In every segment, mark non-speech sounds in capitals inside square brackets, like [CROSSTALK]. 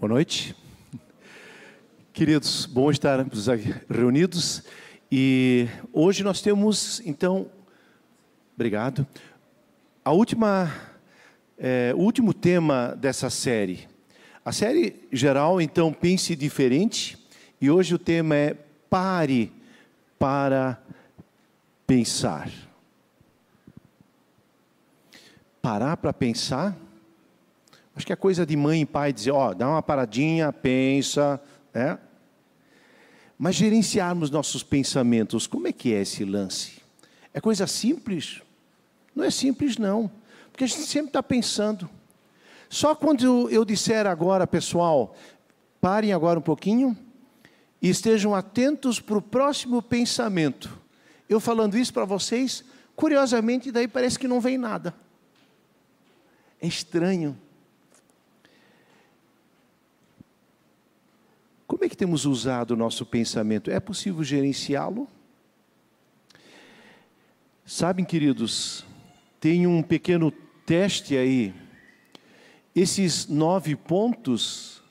Boa noite. Queridos, bom estarmos reunidos. E hoje nós temos, então, obrigado, a última, é, o último tema dessa série. A série geral, então, pense diferente. E hoje o tema é pare para pensar. Parar para pensar? Acho que é coisa de mãe e pai dizer, ó, oh, dá uma paradinha, pensa, né? Mas gerenciarmos nossos pensamentos, como é que é esse lance? É coisa simples? Não é simples, não. Porque a gente sempre está pensando. Só quando eu disser agora, pessoal, parem agora um pouquinho e estejam atentos para o próximo pensamento. Eu falando isso para vocês, curiosamente, daí parece que não vem nada. É estranho. Como é que temos usado o nosso pensamento? É possível gerenciá-lo? Sabem, queridos, tem um pequeno teste aí. Esses nove pontos,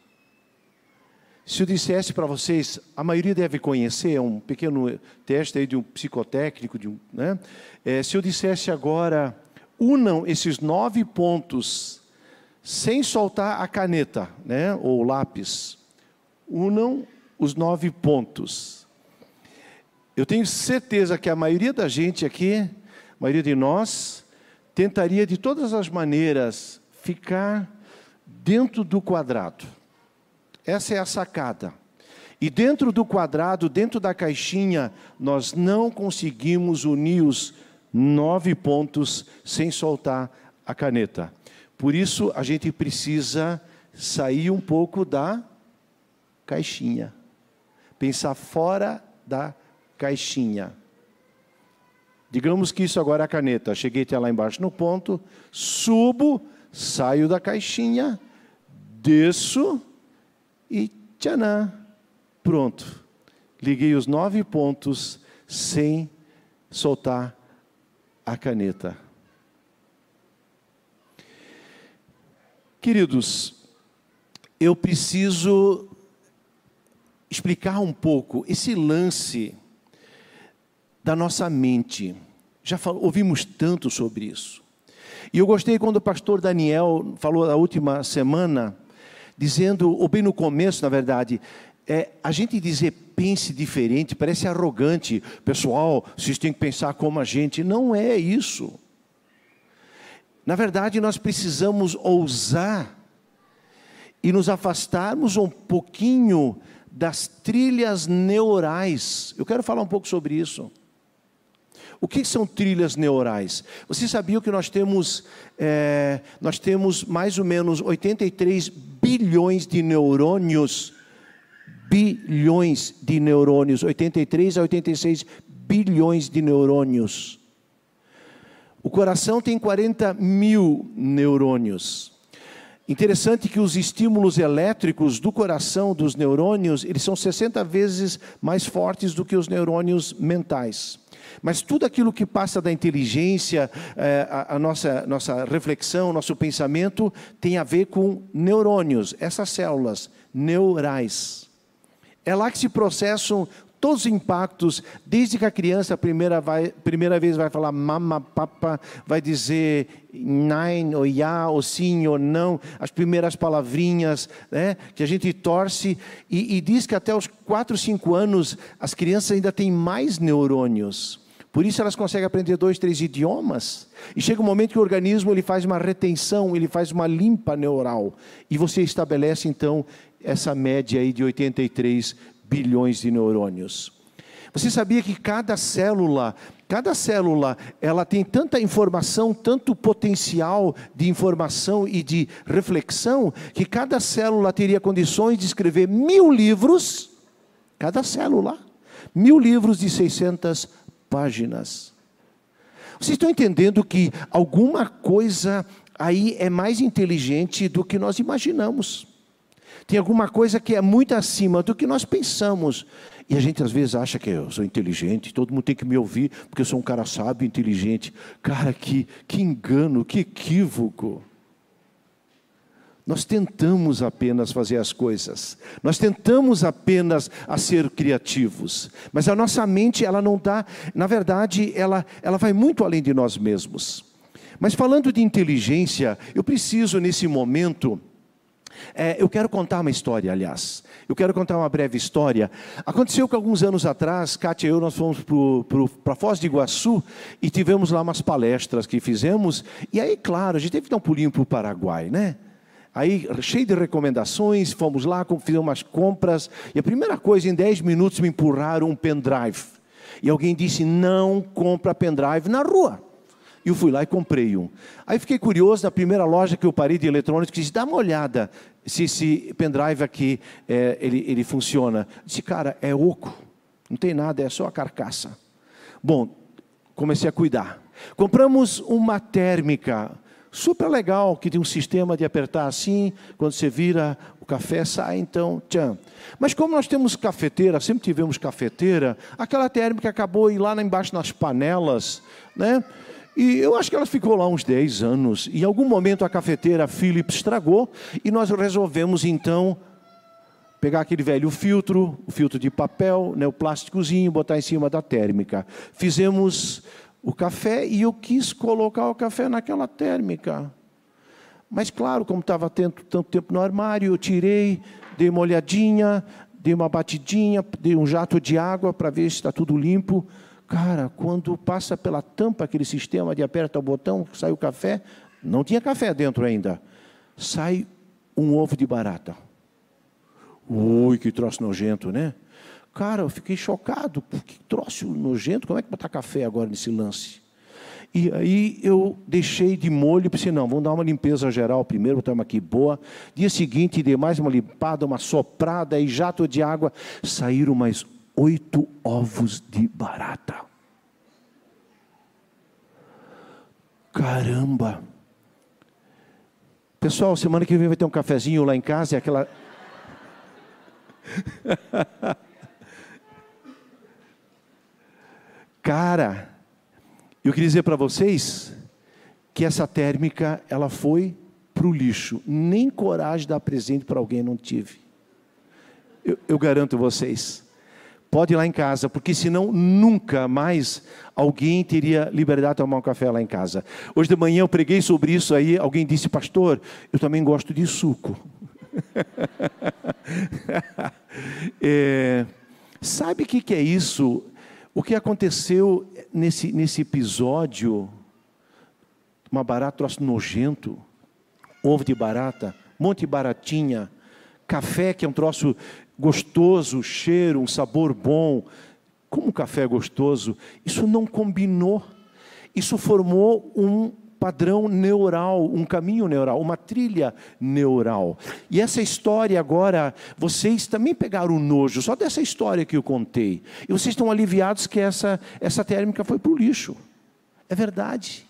se eu dissesse para vocês, a maioria deve conhecer, é um pequeno teste aí de um psicotécnico, de um, né? É, se eu dissesse agora, unam esses nove pontos sem soltar a caneta, né? Ou lápis unam os nove pontos. Eu tenho certeza que a maioria da gente aqui, a maioria de nós, tentaria de todas as maneiras ficar dentro do quadrado. Essa é a sacada. E dentro do quadrado, dentro da caixinha, nós não conseguimos unir os nove pontos sem soltar a caneta. Por isso, a gente precisa sair um pouco da caixinha. Pensar fora da caixinha. Digamos que isso agora é a caneta. Cheguei até lá embaixo no ponto, subo, saio da caixinha, desço e tchanã, pronto. Liguei os nove pontos sem soltar a caneta. Queridos, eu preciso explicar um pouco esse lance da nossa mente. Já ouvimos tanto sobre isso. E eu gostei quando o pastor Daniel falou na última semana, dizendo, ou bem no começo, na verdade, é, a gente dizer pense diferente parece arrogante. Pessoal, vocês têm que pensar como a gente. Não é isso. Na verdade, nós precisamos ousar e nos afastarmos um pouquinho das trilhas neurais. Eu quero falar um pouco sobre isso. O que são trilhas neurais? Você sabia que nós temos, é, nós temos mais ou menos 83 bilhões de neurônios? Bilhões de neurônios, 83 a 86 bilhões de neurônios. O coração tem 40 mil neurônios. Interessante que os estímulos elétricos do coração dos neurônios, eles são 60 vezes mais fortes do que os neurônios mentais. Mas tudo aquilo que passa da inteligência, é, a, a nossa, nossa reflexão, nosso pensamento, tem a ver com neurônios, essas células neurais. É lá que se processam todos os impactos, desde que a criança primeira, vai, primeira vez vai falar mama, papa, vai dizer nine, ou ya, ou sim, ou não, as primeiras palavrinhas, né, que a gente torce, e, e diz que até os 4, 5 anos as crianças ainda têm mais neurônios. Por isso elas conseguem aprender dois, três idiomas. E chega um momento que o organismo ele faz uma retenção, ele faz uma limpa neural. E você estabelece então essa média aí de 83 bilhões de neurônios. Você sabia que cada célula, cada célula, ela tem tanta informação, tanto potencial de informação e de reflexão, que cada célula teria condições de escrever mil livros, cada célula, mil livros de 600 páginas. Vocês estão entendendo que alguma coisa aí é mais inteligente do que nós imaginamos. Tem alguma coisa que é muito acima do que nós pensamos. E a gente às vezes acha que eu sou inteligente, todo mundo tem que me ouvir, porque eu sou um cara sábio, inteligente. Cara, que, que engano, que equívoco. nós tentamos apenas fazer as coisas, nós tentamos apenas a ser criativos, mas a nossa mente, ela não dá, na verdade, ela, ela vai muito além de nós mesmos. Mas falando de inteligência, eu preciso nesse momento é, eu quero contar uma história, aliás. Eu quero contar uma breve história. Aconteceu que alguns anos atrás, Kátia e eu, nós fomos para Foz de Iguaçu e tivemos lá umas palestras que fizemos. E aí, claro, a gente teve que dar um pulinho para o Paraguai, né? Aí, cheio de recomendações, fomos lá, fizemos umas compras. E a primeira coisa, em 10 minutos, me empurraram um pendrive. E alguém disse: não compra pendrive na rua. E eu fui lá e comprei um. Aí fiquei curioso, na primeira loja que eu parei de eletrônicos, disse, dá uma olhada se esse pendrive aqui, é, ele, ele funciona. Disse, cara, é oco, não tem nada, é só a carcaça. Bom, comecei a cuidar. Compramos uma térmica, super legal, que tem um sistema de apertar assim, quando você vira, o café sai, então, tchan. Mas como nós temos cafeteira, sempre tivemos cafeteira, aquela térmica acabou ir lá embaixo nas panelas, né? E eu acho que ela ficou lá uns 10 anos. Em algum momento a cafeteira Philips estragou e nós resolvemos então pegar aquele velho filtro, o filtro de papel, né, o plásticozinho, botar em cima da térmica. Fizemos o café e eu quis colocar o café naquela térmica. Mas claro, como estava tanto, tanto tempo no armário, eu tirei, dei uma olhadinha, dei uma batidinha, dei um jato de água para ver se está tudo limpo. Cara, quando passa pela tampa aquele sistema de aperta o botão, sai o café, não tinha café dentro ainda. Sai um ovo de barata. Ui, que troço nojento, né? Cara, eu fiquei chocado. Que troço nojento, como é que botar café agora nesse lance? E aí eu deixei de molho pensei, não, vamos dar uma limpeza geral primeiro, uma aqui boa. Dia seguinte, dei mais uma limpada, uma soprada e jato de água. Saíram mais oito ovos de barata. Caramba! Pessoal, semana que vem vai ter um cafezinho lá em casa e aquela. [LAUGHS] Cara, eu queria dizer para vocês que essa térmica ela foi para o lixo. Nem coragem de dar presente para alguém não tive. Eu, eu garanto vocês. Pode ir lá em casa, porque senão nunca mais alguém teria liberdade de tomar um café lá em casa. Hoje de manhã eu preguei sobre isso aí, alguém disse, pastor, eu também gosto de suco. [LAUGHS] é, sabe o que, que é isso? O que aconteceu nesse, nesse episódio, uma barata troço nojento, ovo de barata, monte de baratinha, café que é um troço gostoso, cheiro, um sabor bom. Como café gostoso, isso não combinou. Isso formou um padrão neural, um caminho neural, uma trilha neural. E essa história agora, vocês também pegaram o nojo, só dessa história que eu contei. E vocês estão aliviados que essa, essa térmica foi para o lixo. É verdade.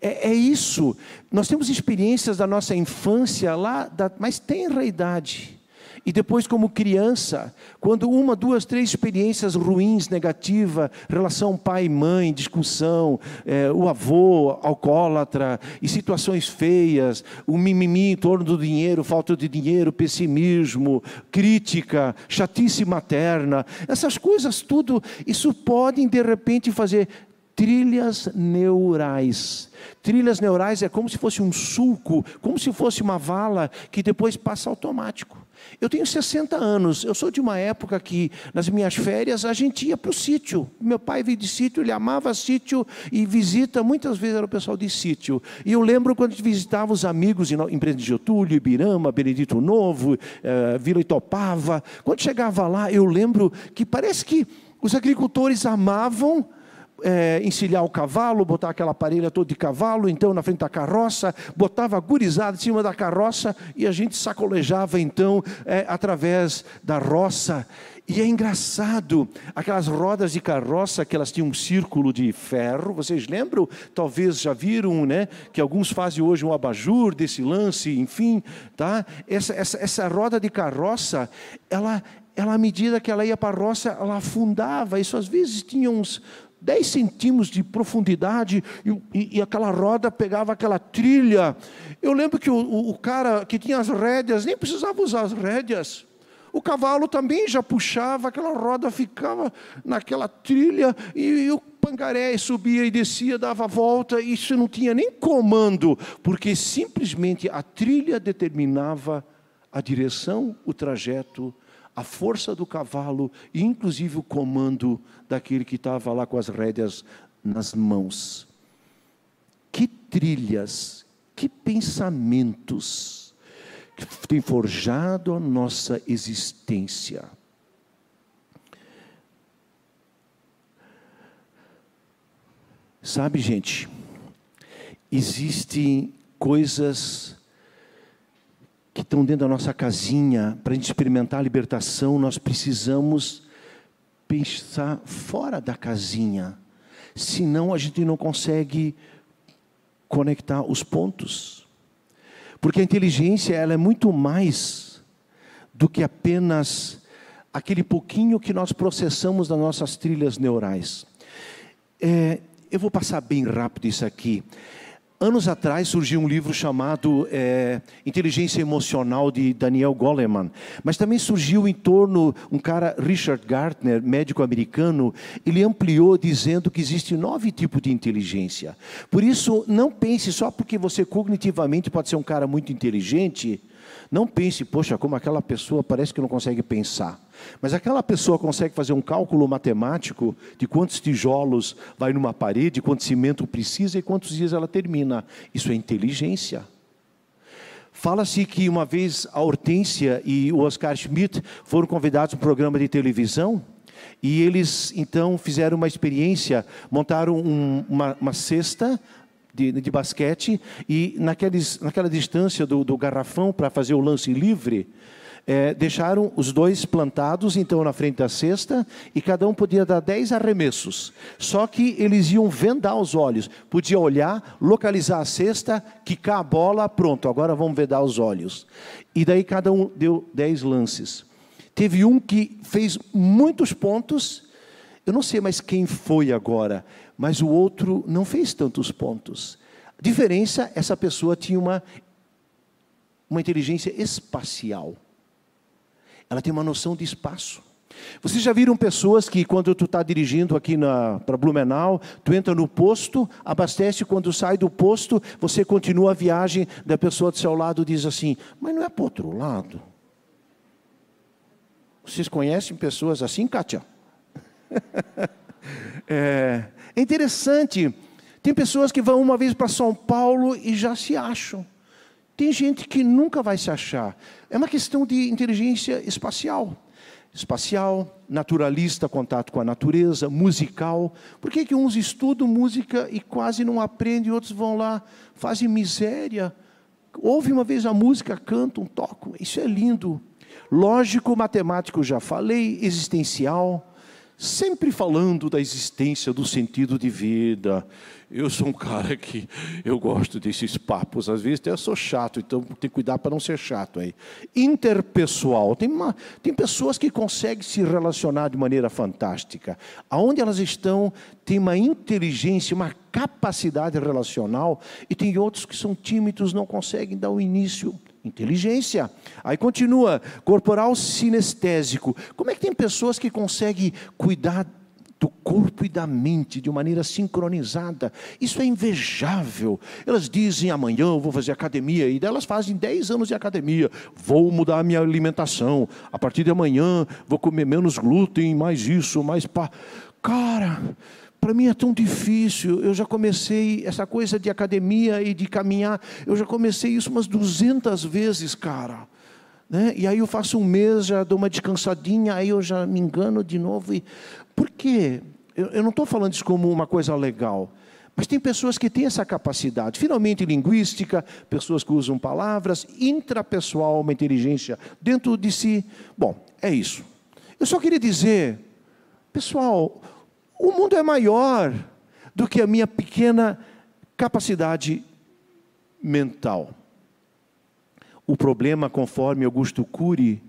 É, é, isso. Nós temos experiências da nossa infância lá, da mais tenra idade e depois, como criança, quando uma, duas, três experiências ruins, negativa, relação pai e mãe, discussão, é, o avô alcoólatra, e situações feias, o mimimi em torno do dinheiro, falta de dinheiro, pessimismo, crítica, chatice materna, essas coisas tudo, isso podem de repente fazer trilhas neurais. Trilhas neurais é como se fosse um sulco, como se fosse uma vala que depois passa automático. Eu tenho 60 anos, eu sou de uma época que, nas minhas férias, a gente ia para o sítio. Meu pai veio de sítio, ele amava sítio e visita, muitas vezes era o pessoal de sítio. E eu lembro quando a gente visitava os amigos em, Presidente Getúlio, Ibirama, Benedito Novo, eh, Vila Itopava. Quando chegava lá, eu lembro que parece que os agricultores amavam é, encilhar o cavalo, botar aquela parelha toda de cavalo, então na frente da carroça, botava gurizada em cima da carroça e a gente sacolejava então é, através da roça. E é engraçado, aquelas rodas de carroça que elas tinham um círculo de ferro, vocês lembram? Talvez já viram, né? Que alguns fazem hoje um abajur desse lance, enfim, tá? Essa, essa, essa roda de carroça, ela, ela à medida que ela ia para a roça, ela afundava, isso às vezes tinha uns, 10 centímetros de profundidade e, e, aquela roda pegava aquela trilha. Eu lembro que o, o, o cara que tinha as rédeas nem precisava usar as rédeas. O cavalo também já puxava, aquela roda ficava naquela trilha e, e o pangaré subia e descia, dava volta, isso não tinha nem comando, porque simplesmente a trilha determinava a direção, o trajeto, a força do cavalo e inclusive o comando daquele que estava lá com as rédeas nas mãos. Que trilhas, que pensamentos que têm forjado a nossa existência. Sabe, gente, existem coisas que estão dentro da nossa casinha, para a gente experimentar a libertação, nós precisamos pensar fora da casinha. Senão a gente não consegue conectar os pontos. Porque a inteligência ela é muito mais do que apenas aquele pouquinho que nós processamos das nossas trilhas neurais. É, eu vou passar bem rápido isso aqui. Anos atrás surgiu um livro chamado é, Inteligência Emocional de Daniel Goleman, mas também surgiu em torno um cara Richard Gartner, médico americano, ele ampliou dizendo que existe nove tipos de inteligência. Por isso, não pense só porque você cognitivamente pode ser um cara muito inteligente, não pense, poxa, como aquela pessoa parece que não consegue pensar. Mas aquela pessoa consegue fazer um cálculo matemático de quantos tijolos vai numa parede, quanto cimento precisa e quantos dias ela termina. Isso é inteligência. Fala-se que uma vez a Hortência e o Oscar Schmidt foram convidados para um programa de televisão e eles então fizeram uma experiência, montaram um, uma, uma cesta de, de basquete e naqueles, naquela distância do, do garrafão para fazer o lance livre, é, deixaram os dois plantados, então, na frente da cesta, e cada um podia dar dez arremessos. Só que eles iam vendar os olhos. Podia olhar, localizar a cesta, quicar a bola, pronto, agora vamos vedar os olhos. E daí cada um deu dez lances. Teve um que fez muitos pontos, eu não sei mais quem foi agora, mas o outro não fez tantos pontos. A diferença, essa pessoa tinha uma, uma inteligência espacial. Ela tem uma noção de espaço. Vocês já viram pessoas que quando tu está dirigindo aqui para Blumenau, tu entra no posto, abastece, quando sai do posto, você continua a viagem, da pessoa do seu lado diz assim, mas não é para outro lado? Vocês conhecem pessoas assim, Kátia? [LAUGHS] é, é interessante. Tem pessoas que vão uma vez para São Paulo e já se acham. Tem gente que nunca vai se achar. É uma questão de inteligência espacial. Espacial, naturalista, contato com a natureza, musical. Por que, que uns estudam música e quase não aprendem, outros vão lá, fazem miséria? Ouve uma vez a música, cantam, tocam. Isso é lindo. Lógico, matemático, já falei, existencial sempre falando da existência, do sentido de vida. Eu sou um cara que eu gosto desses papos, às vezes eu sou chato, então tem que cuidar para não ser chato aí. Interpessoal, tem, uma, tem pessoas que conseguem se relacionar de maneira fantástica. Aonde elas estão, tem uma inteligência, uma capacidade relacional, e tem outros que são tímidos, não conseguem dar o início Inteligência. Aí continua, corporal sinestésico. Como é que tem pessoas que conseguem cuidar do corpo e da mente de maneira sincronizada. Isso é invejável. Elas dizem amanhã eu vou fazer academia e elas fazem 10 anos de academia. Vou mudar a minha alimentação. A partir de amanhã vou comer menos glúten, mais isso, mais pá. Cara, para mim é tão difícil. Eu já comecei essa coisa de academia e de caminhar, eu já comecei isso umas 200 vezes, cara. Né? E aí eu faço um mês, já dou uma descansadinha, aí eu já me engano de novo. E... Por quê? Eu, eu não estou falando isso como uma coisa legal. Mas tem pessoas que têm essa capacidade. Finalmente, linguística, pessoas que usam palavras, intrapessoal, uma inteligência dentro de si. Bom, é isso. Eu só queria dizer, pessoal, o mundo é maior do que a minha pequena capacidade mental. O problema, conforme Augusto Cury,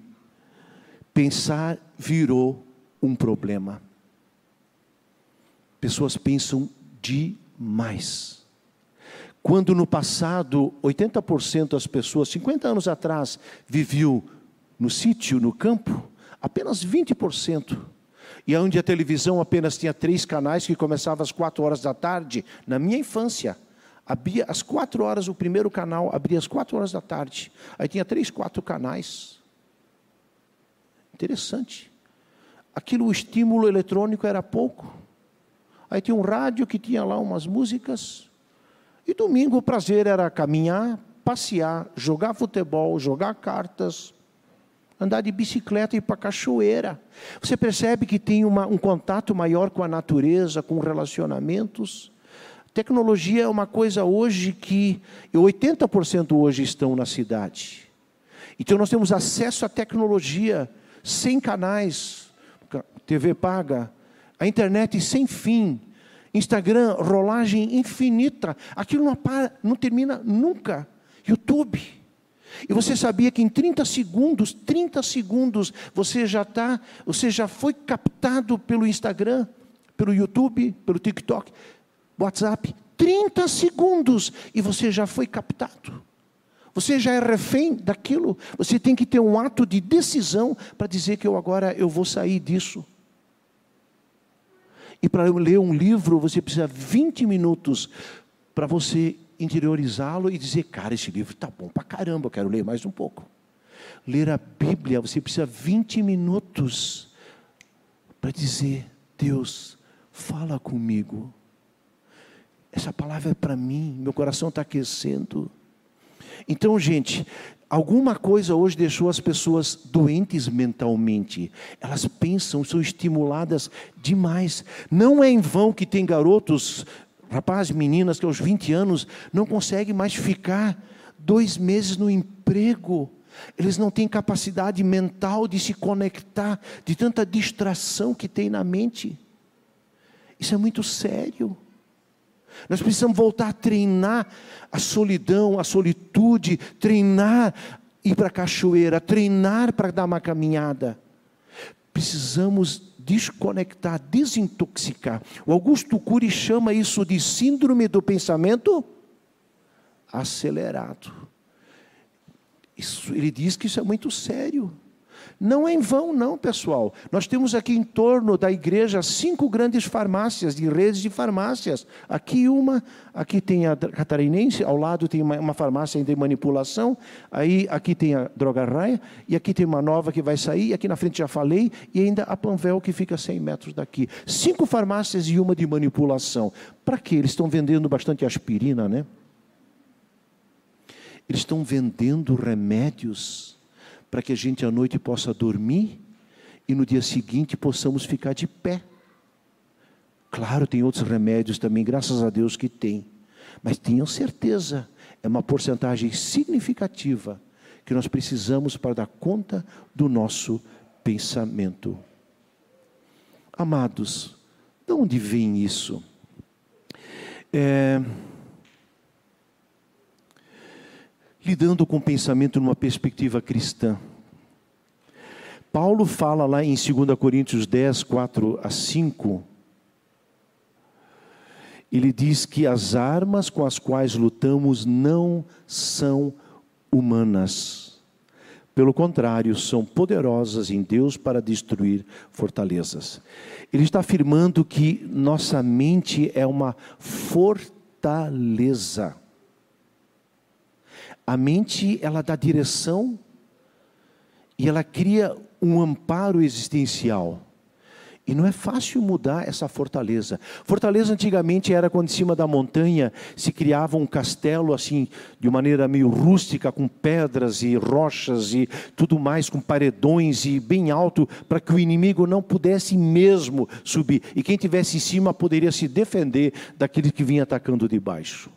pensar virou um problema. pessoas pensam demais. Quando no passado 80% das pessoas, 50 anos atrás, viviam no sítio, no campo, apenas 20%. E onde a televisão apenas tinha três canais que começava às quatro horas da tarde, na minha infância, abria às quatro horas o primeiro canal, abria às quatro horas da tarde. Aí tinha três, quatro canais. Interessante. Aquilo, o estímulo eletrônico era pouco. Aí tinha um rádio que tinha lá umas músicas. E domingo o prazer era caminhar, passear, jogar futebol, jogar cartas, andar de bicicleta e ir para a cachoeira. Você percebe que tem uma, um contato maior com a natureza, com relacionamentos. Tecnologia é uma coisa hoje que 80% hoje estão na cidade. Então nós temos acesso à tecnologia sem canais, TV paga, a internet sem fim, Instagram, rolagem infinita. Aquilo não, para, não termina nunca. YouTube. E você sabia que em 30 segundos, 30 segundos, você já está, você já foi captado pelo Instagram, pelo YouTube, pelo TikTok, WhatsApp. 30 segundos e você já foi captado. Você já é refém daquilo. Você tem que ter um ato de decisão para dizer que eu agora eu vou sair disso. E para ler um livro, você precisa 20 minutos para você interiorizá-lo e dizer: cara, esse livro está bom para caramba, eu quero ler mais um pouco. Ler a Bíblia, você precisa 20 minutos para dizer: Deus, fala comigo. Essa palavra é para mim, meu coração está aquecendo. Então, gente, Alguma coisa hoje deixou as pessoas doentes mentalmente. Elas pensam, são estimuladas demais. Não é em vão que tem garotos, rapazes, meninas que aos 20 anos não conseguem mais ficar dois meses no emprego. Eles não têm capacidade mental de se conectar, de tanta distração que tem na mente. Isso é muito sério. Nós precisamos voltar a treinar a solidão, a solitude, treinar ir para a cachoeira, treinar para dar uma caminhada. Precisamos desconectar, desintoxicar. O Augusto Cury chama isso de síndrome do pensamento acelerado. Isso, ele diz que isso é muito sério. Não é em vão, não, pessoal. Nós temos aqui em torno da igreja cinco grandes farmácias, de redes de farmácias. Aqui uma, aqui tem a catarinense, ao lado tem uma, uma farmácia de manipulação, aí aqui tem a droga raia, e aqui tem uma nova que vai sair, e aqui na frente já falei, e ainda a Panvel que fica a 100 metros daqui. Cinco farmácias e uma de manipulação. Para quê? Eles estão vendendo bastante aspirina, né? Eles estão vendendo remédios para que a gente à noite possa dormir e no dia seguinte possamos ficar de pé. Claro, tem outros remédios também, graças a Deus que tem. Mas tenham certeza, é uma porcentagem significativa que nós precisamos para dar conta do nosso pensamento. Amados, de onde vem isso? É, lidando com o pensamento numa perspectiva cristã. Paulo fala lá em 2 Coríntios 10, 4 a 5, ele diz que as armas com as quais lutamos não são humanas. Pelo contrário, são poderosas em Deus para destruir fortalezas. Ele está afirmando que nossa mente é uma fortaleza. A mente, ela dá direção e ela cria um amparo existencial. E não é fácil mudar essa fortaleza. Fortaleza antigamente era quando em cima da montanha se criava um castelo assim, de maneira meio rústica, com pedras e rochas e tudo mais, com paredões e bem alto, para que o inimigo não pudesse mesmo subir. E quem tivesse em cima poderia se defender daquele que vinha atacando de baixo.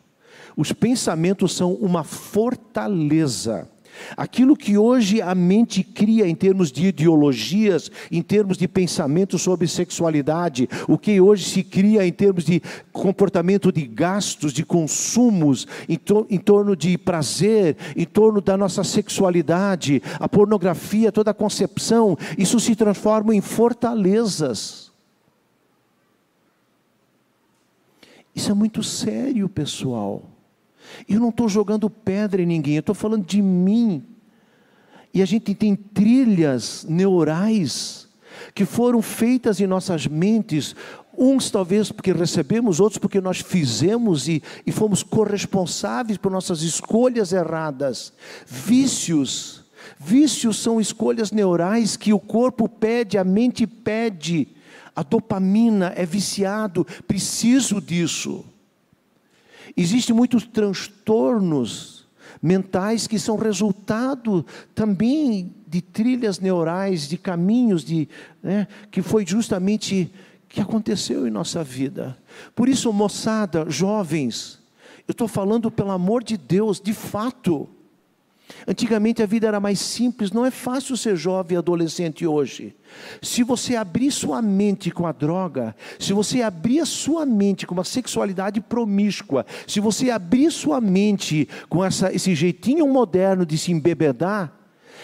Os pensamentos são uma fortaleza. Aquilo que hoje a mente cria em termos de ideologias, em termos de pensamento sobre sexualidade, o que hoje se cria em termos de comportamento de gastos, de consumos, em, em torno de prazer, em torno da nossa sexualidade, a pornografia, toda a concepção, isso se transforma em fortalezas. Isso é muito sério, pessoal. Eu não estou jogando pedra em ninguém, eu estou falando de mim. E a gente tem trilhas neurais que foram feitas em nossas mentes, uns talvez porque recebemos, outros porque nós fizemos e, e fomos corresponsáveis por nossas escolhas erradas. Vícios. Vícios são escolhas neurais que o corpo pede, a mente pede. A dopamina é viciado, preciso disso. Existem muitos transtornos mentais que são resultado também de trilhas neurais, de caminhos de, né, que foi justamente que aconteceu em nossa vida. Por isso, moçada, jovens, eu estou falando pelo amor de Deus, de fato. Antigamente a vida era mais simples, não é fácil ser jovem e adolescente hoje. Se você abrir sua mente com a droga, se você abrir a sua mente com uma sexualidade promíscua, se você abrir sua mente com essa, esse jeitinho moderno de se embebedar,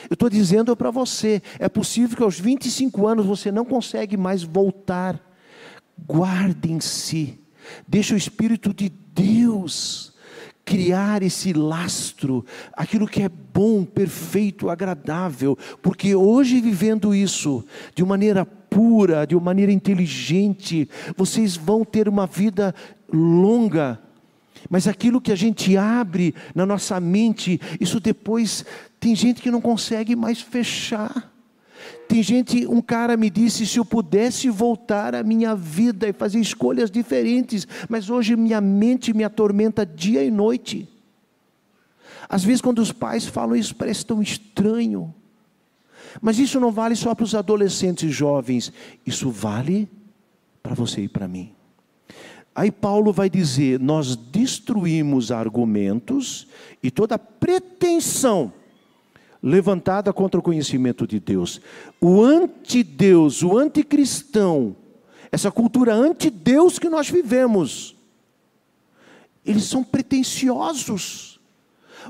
eu estou dizendo para você, é possível que aos 25 anos você não consegue mais voltar. Guarde em si, deixa o Espírito de Deus criar esse lastro, aquilo que é bom, perfeito, agradável, porque hoje vivendo isso de maneira pura, de uma maneira inteligente, vocês vão ter uma vida longa. Mas aquilo que a gente abre na nossa mente, isso depois tem gente que não consegue mais fechar. Tem gente, um cara me disse: se eu pudesse voltar a minha vida e fazer escolhas diferentes, mas hoje minha mente me atormenta dia e noite. Às vezes, quando os pais falam isso, parece tão estranho. Mas isso não vale só para os adolescentes e jovens, isso vale para você e para mim. Aí Paulo vai dizer: nós destruímos argumentos e toda pretensão levantada contra o conhecimento de Deus. O antideus, o anticristão, essa cultura antideus que nós vivemos, eles são pretensiosos.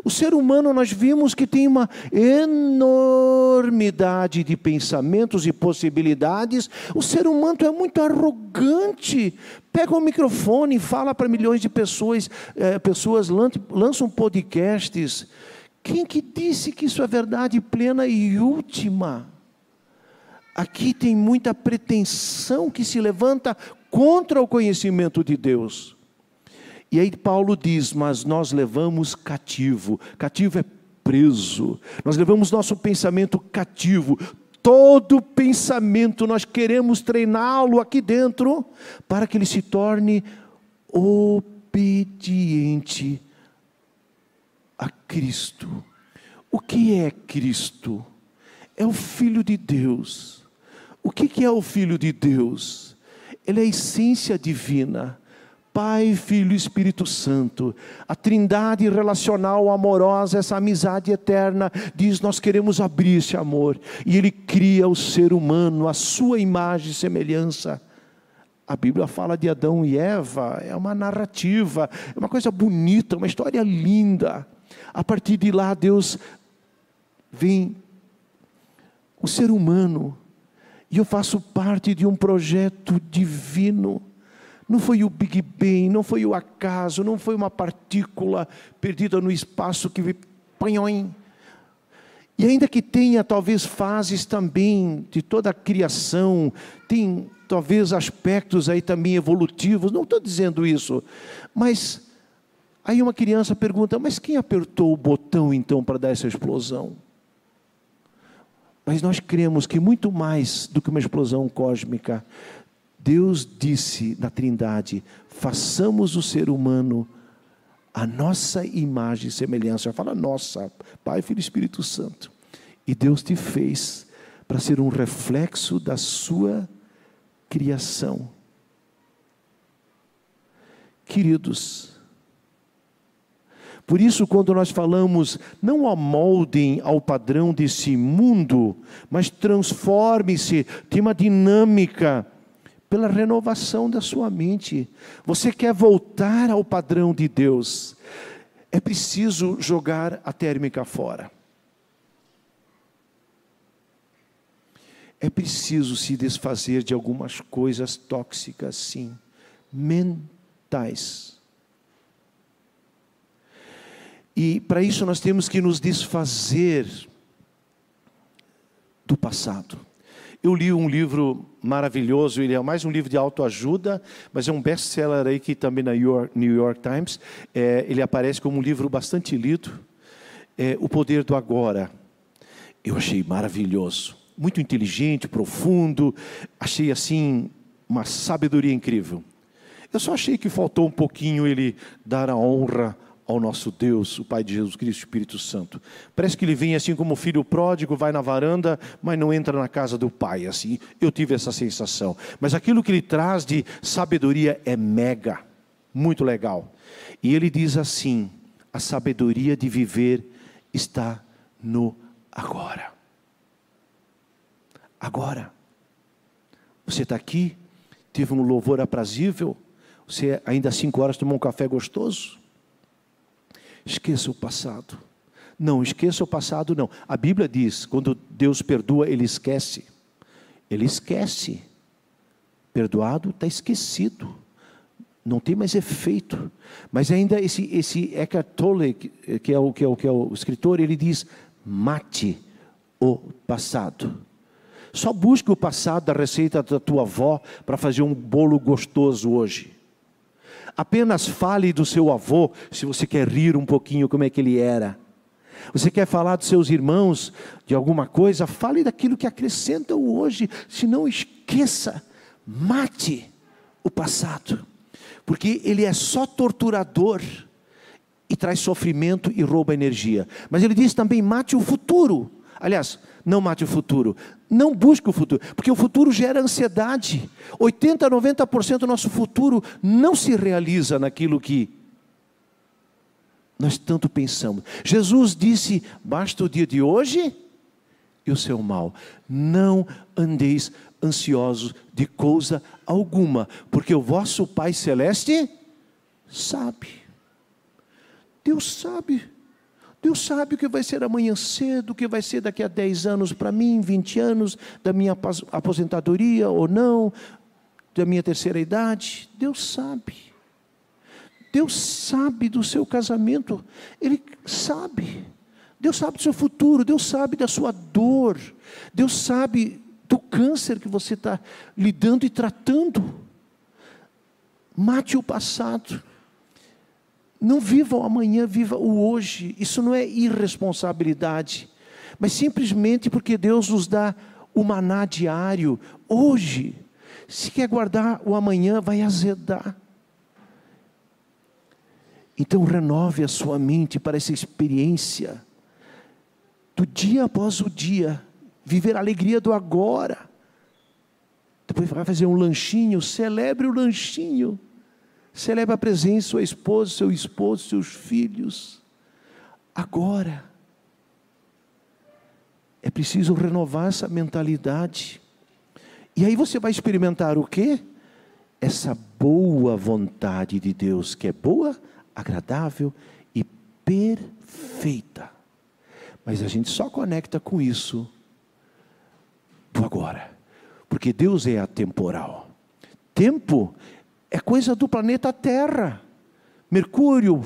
O ser humano, nós vimos que tem uma enormidade de pensamentos e possibilidades. O ser humano é muito arrogante. Pega o um microfone fala para milhões de pessoas, é, pessoas lançam podcasts quem que disse que isso é verdade plena e última? Aqui tem muita pretensão que se levanta contra o conhecimento de Deus. E aí Paulo diz: Mas nós levamos cativo, cativo é preso, nós levamos nosso pensamento cativo, todo pensamento nós queremos treiná-lo aqui dentro, para que ele se torne obediente Cristo. O que é Cristo? É o Filho de Deus. O que é o Filho de Deus? Ele é a essência divina. Pai, Filho e Espírito Santo, a trindade relacional amorosa, essa amizade eterna, diz: Nós queremos abrir esse amor, e Ele cria o ser humano, a sua imagem e semelhança. A Bíblia fala de Adão e Eva, é uma narrativa, é uma coisa bonita, uma história linda. A partir de lá, Deus vem o ser humano, e eu faço parte de um projeto divino. Não foi o Big Bang, não foi o acaso, não foi uma partícula perdida no espaço que panhões. E ainda que tenha talvez fases também de toda a criação, tem talvez aspectos aí também evolutivos, não estou dizendo isso, mas Aí uma criança pergunta: Mas quem apertou o botão então para dar essa explosão? Mas nós cremos que muito mais do que uma explosão cósmica, Deus disse na Trindade: façamos o ser humano a nossa imagem e semelhança. Fala nossa, Pai, Filho e Espírito Santo. E Deus te fez para ser um reflexo da sua criação. Queridos, por isso, quando nós falamos, não amoldem ao padrão desse mundo, mas transforme-se, tem uma dinâmica pela renovação da sua mente. Você quer voltar ao padrão de Deus, é preciso jogar a térmica fora. É preciso se desfazer de algumas coisas tóxicas, sim. tais. E para isso nós temos que nos desfazer do passado. Eu li um livro maravilhoso, ele é mais um livro de autoajuda, mas é um best-seller aí que também na New York Times, é, ele aparece como um livro bastante lido, é, O Poder do Agora. Eu achei maravilhoso, muito inteligente, profundo, achei assim uma sabedoria incrível. Eu só achei que faltou um pouquinho ele dar a honra ao nosso Deus, o Pai de Jesus Cristo, Espírito Santo. Parece que ele vem assim como filho pródigo, vai na varanda, mas não entra na casa do pai. Assim, eu tive essa sensação. Mas aquilo que ele traz de sabedoria é mega, muito legal. E ele diz assim: a sabedoria de viver está no agora. Agora. Você está aqui, teve um louvor aprazível, você ainda às cinco horas tomou um café gostoso Esqueça o passado. Não, esqueça o passado, não. A Bíblia diz: quando Deus perdoa, Ele esquece. Ele esquece. Perdoado está esquecido. Não tem mais efeito. Mas ainda esse, esse Eckhart Tolle, que é, o, que, é o, que é o escritor, ele diz: mate o passado. Só busque o passado da receita da tua avó para fazer um bolo gostoso hoje. Apenas fale do seu avô, se você quer rir um pouquinho como é que ele era. Você quer falar dos seus irmãos de alguma coisa? Fale daquilo que acrescenta o hoje, se não esqueça, mate o passado, porque ele é só torturador e traz sofrimento e rouba energia. Mas ele diz também: mate o futuro. Aliás, não mate o futuro. Não busque o futuro, porque o futuro gera ansiedade. 80, 90% do nosso futuro não se realiza naquilo que nós tanto pensamos. Jesus disse: basta o dia de hoje e o seu mal. Não andeis ansiosos de coisa alguma, porque o vosso Pai Celeste sabe. Deus sabe. Deus sabe o que vai ser amanhã cedo, o que vai ser daqui a 10 anos para mim, 20 anos, da minha aposentadoria ou não, da minha terceira idade. Deus sabe. Deus sabe do seu casamento, Ele sabe. Deus sabe do seu futuro, Deus sabe da sua dor, Deus sabe do câncer que você está lidando e tratando. Mate o passado. Não viva o amanhã, viva o hoje. Isso não é irresponsabilidade, mas simplesmente porque Deus nos dá o maná diário, hoje. Se quer guardar o amanhã, vai azedar. Então renove a sua mente para essa experiência do dia após o dia, viver a alegria do agora. Depois vai fazer um lanchinho, celebre o lanchinho. Celebre a presença, sua esposa, seu esposo, seus filhos. Agora. É preciso renovar essa mentalidade. E aí você vai experimentar o quê? Essa boa vontade de Deus, que é boa, agradável e perfeita. Mas a gente só conecta com isso do agora. Porque Deus é atemporal. Tempo é coisa do planeta Terra. Mercúrio,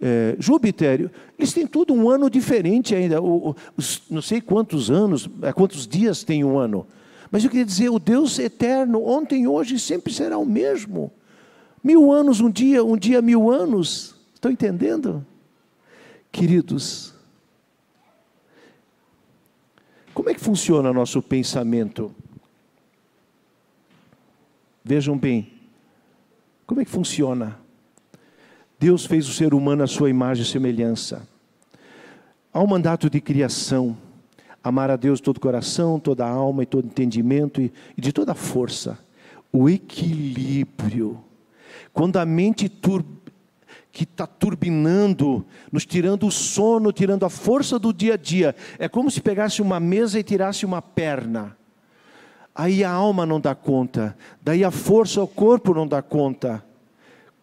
é, Júpiter, eles têm tudo um ano diferente ainda. O, os, não sei quantos anos, é, quantos dias tem um ano. Mas eu queria dizer, o Deus eterno, ontem, hoje, sempre será o mesmo. Mil anos um dia, um dia mil anos. Estão entendendo? Queridos, como é que funciona nosso pensamento? Vejam bem, como é que funciona? Deus fez o ser humano à sua imagem e semelhança. Há um mandato de criação, amar a Deus de todo coração, toda alma e todo entendimento e, e de toda força. O equilíbrio. Quando a mente tur que está turbinando, nos tirando o sono, tirando a força do dia a dia, é como se pegasse uma mesa e tirasse uma perna. Aí a alma não dá conta, daí a força, o corpo não dá conta.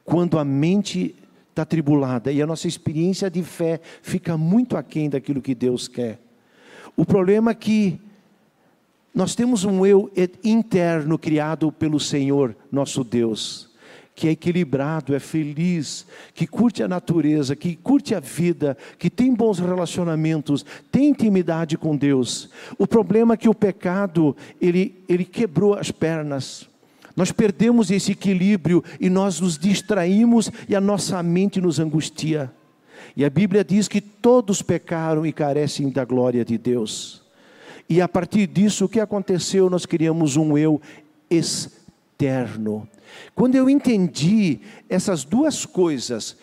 Quando a mente está tribulada e a nossa experiência de fé fica muito aquém daquilo que Deus quer. O problema é que nós temos um eu interno criado pelo Senhor, nosso Deus, que é equilibrado, é feliz, que curte a natureza, que curte a vida, que tem bons relacionamentos, tem intimidade com Deus. O problema é que o pecado, ele, ele quebrou as pernas. Nós perdemos esse equilíbrio e nós nos distraímos e a nossa mente nos angustia. E a Bíblia diz que todos pecaram e carecem da glória de Deus. E a partir disso, o que aconteceu? Nós criamos um eu externo. Quando eu entendi essas duas coisas,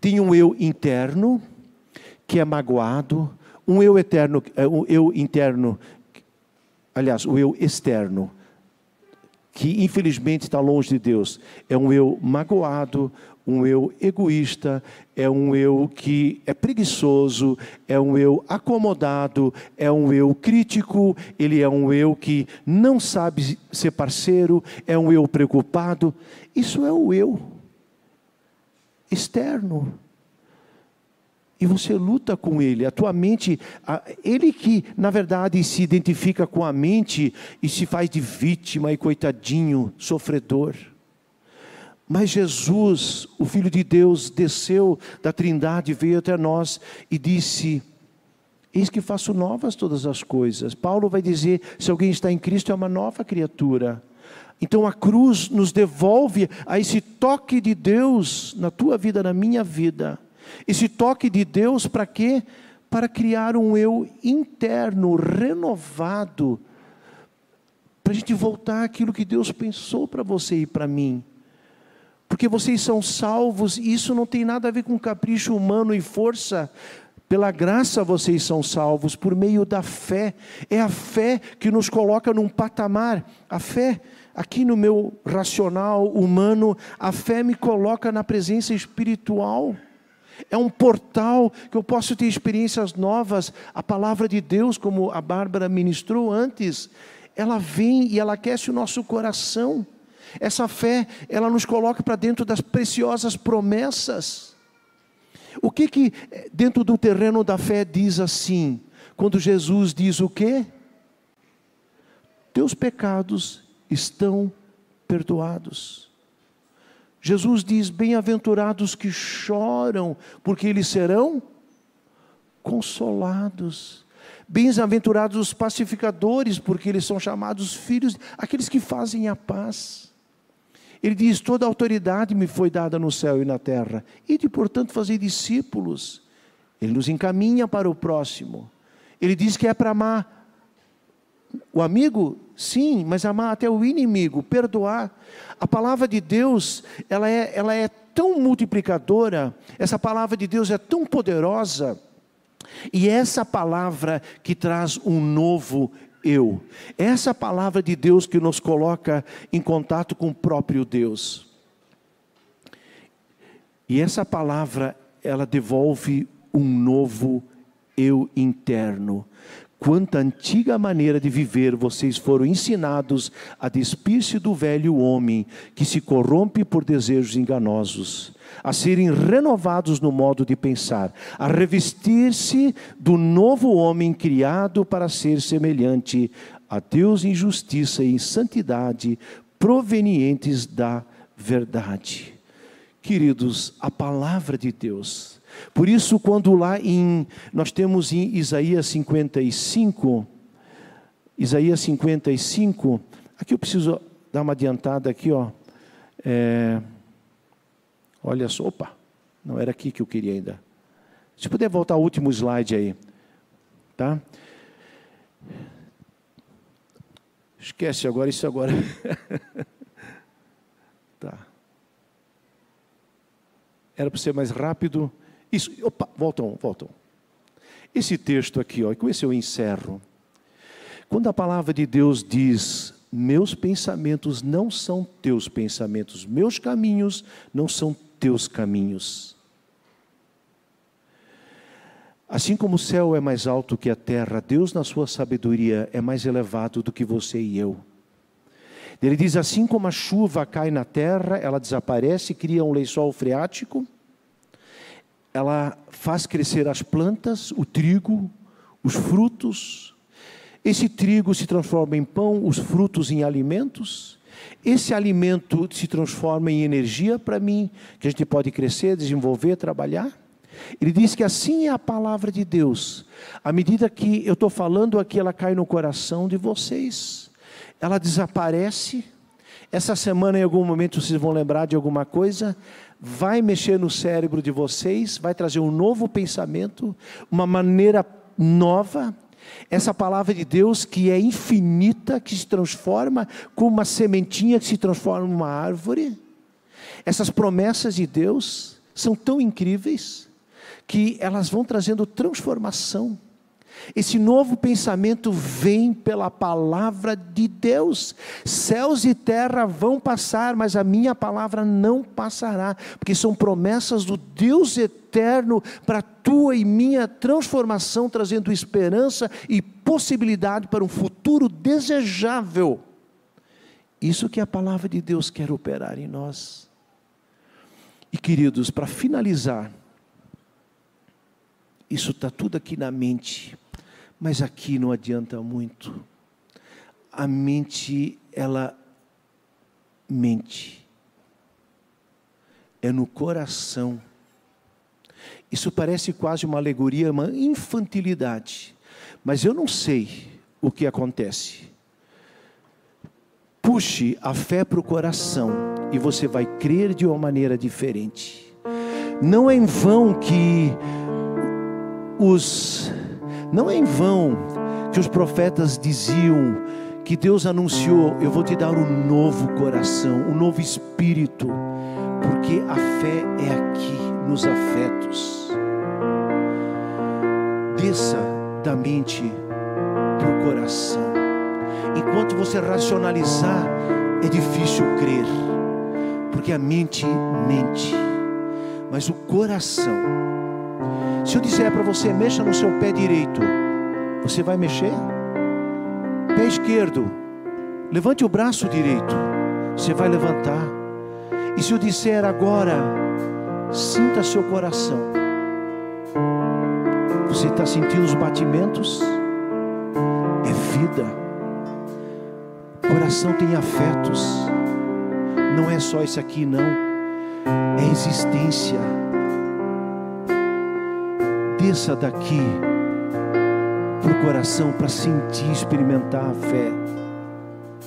tem um eu interno, que é magoado, um eu eterno, é, um eu interno, aliás, o eu externo, que infelizmente está longe de Deus, é um eu magoado, um eu egoísta, é um eu que é preguiçoso, é um eu acomodado, é um eu crítico, ele é um eu que não sabe ser parceiro, é um eu preocupado. Isso é o eu externo. E você luta com ele, a tua mente, ele que na verdade se identifica com a mente e se faz de vítima e coitadinho, sofredor. Mas Jesus, o Filho de Deus, desceu da Trindade, veio até nós e disse: Eis que faço novas todas as coisas. Paulo vai dizer: se alguém está em Cristo, é uma nova criatura. Então a cruz nos devolve a esse toque de Deus na tua vida, na minha vida. Esse toque de Deus para quê? Para criar um eu interno, renovado, para a gente voltar àquilo que Deus pensou para você e para mim porque vocês são salvos, e isso não tem nada a ver com capricho humano e força. Pela graça vocês são salvos por meio da fé. É a fé que nos coloca num patamar. A fé, aqui no meu racional humano, a fé me coloca na presença espiritual. É um portal que eu posso ter experiências novas. A palavra de Deus, como a Bárbara ministrou antes, ela vem e ela aquece o nosso coração. Essa fé, ela nos coloca para dentro das preciosas promessas. O que que eh, dentro do terreno da fé diz assim? Quando Jesus diz o quê? Teus pecados estão perdoados. Jesus diz: Bem-aventurados que choram, porque eles serão consolados. Bem-aventurados os pacificadores, porque eles são chamados filhos, aqueles que fazem a paz. Ele diz: Toda autoridade me foi dada no céu e na terra, e de, portanto, fazer discípulos. Ele nos encaminha para o próximo. Ele diz que é para amar o amigo, sim, mas amar até o inimigo, perdoar. A palavra de Deus, ela é, ela é tão multiplicadora, essa palavra de Deus é tão poderosa, e essa palavra que traz um novo eu. Essa palavra de Deus que nos coloca em contato com o próprio Deus. E essa palavra, ela devolve um novo eu interno. Quanta antiga maneira de viver vocês foram ensinados a despir-se do velho homem que se corrompe por desejos enganosos a serem renovados no modo de pensar, a revestir-se do novo homem criado para ser semelhante a Deus em justiça e em santidade, provenientes da verdade. Queridos, a palavra de Deus. Por isso, quando lá em nós temos em Isaías 55, Isaías 55, aqui eu preciso dar uma adiantada aqui, ó. É, Olha só, opa, não era aqui que eu queria ainda. Se puder voltar ao último slide aí, tá? Esquece agora isso agora. [LAUGHS] tá. Era para ser mais rápido. Isso, opa, voltam, voltam. Esse texto aqui, ó, com esse eu encerro. Quando a palavra de Deus diz: Meus pensamentos não são teus pensamentos, meus caminhos não são teus caminhos. Assim como o céu é mais alto que a terra, Deus, na sua sabedoria, é mais elevado do que você e eu. Ele diz: assim como a chuva cai na terra, ela desaparece, cria um lençol freático, ela faz crescer as plantas, o trigo, os frutos. Esse trigo se transforma em pão, os frutos em alimentos. esse alimento se transforma em energia para mim, que a gente pode crescer, desenvolver, trabalhar. Ele diz que assim é a palavra de Deus. À medida que eu estou falando aqui, ela cai no coração de vocês. Ela desaparece. Essa semana, em algum momento, vocês vão lembrar de alguma coisa. Vai mexer no cérebro de vocês, vai trazer um novo pensamento, uma maneira nova essa palavra de Deus que é infinita, que se transforma como uma sementinha que se transforma numa árvore. Essas promessas de Deus são tão incríveis que elas vão trazendo transformação esse novo pensamento vem pela palavra de Deus. Céus e terra vão passar, mas a minha palavra não passará, porque são promessas do Deus eterno para tua e minha transformação, trazendo esperança e possibilidade para um futuro desejável. Isso que a palavra de Deus quer operar em nós. E queridos, para finalizar, isso está tudo aqui na mente. Mas aqui não adianta muito. A mente, ela mente. É no coração. Isso parece quase uma alegoria, uma infantilidade. Mas eu não sei o que acontece. Puxe a fé para o coração e você vai crer de uma maneira diferente. Não é em vão que os não é em vão que os profetas diziam que Deus anunciou: Eu vou te dar um novo coração, um novo espírito, porque a fé é aqui, nos afetos. Desça da mente para o coração. Enquanto você racionalizar, é difícil crer, porque a mente mente, mas o coração se eu disser para você, mexa no seu pé direito, você vai mexer? Pé esquerdo, levante o braço direito, você vai levantar. E se eu disser agora, sinta seu coração, você está sentindo os batimentos? É vida. O coração tem afetos. Não é só isso aqui, não. É existência desça daqui para o coração para sentir, experimentar a fé.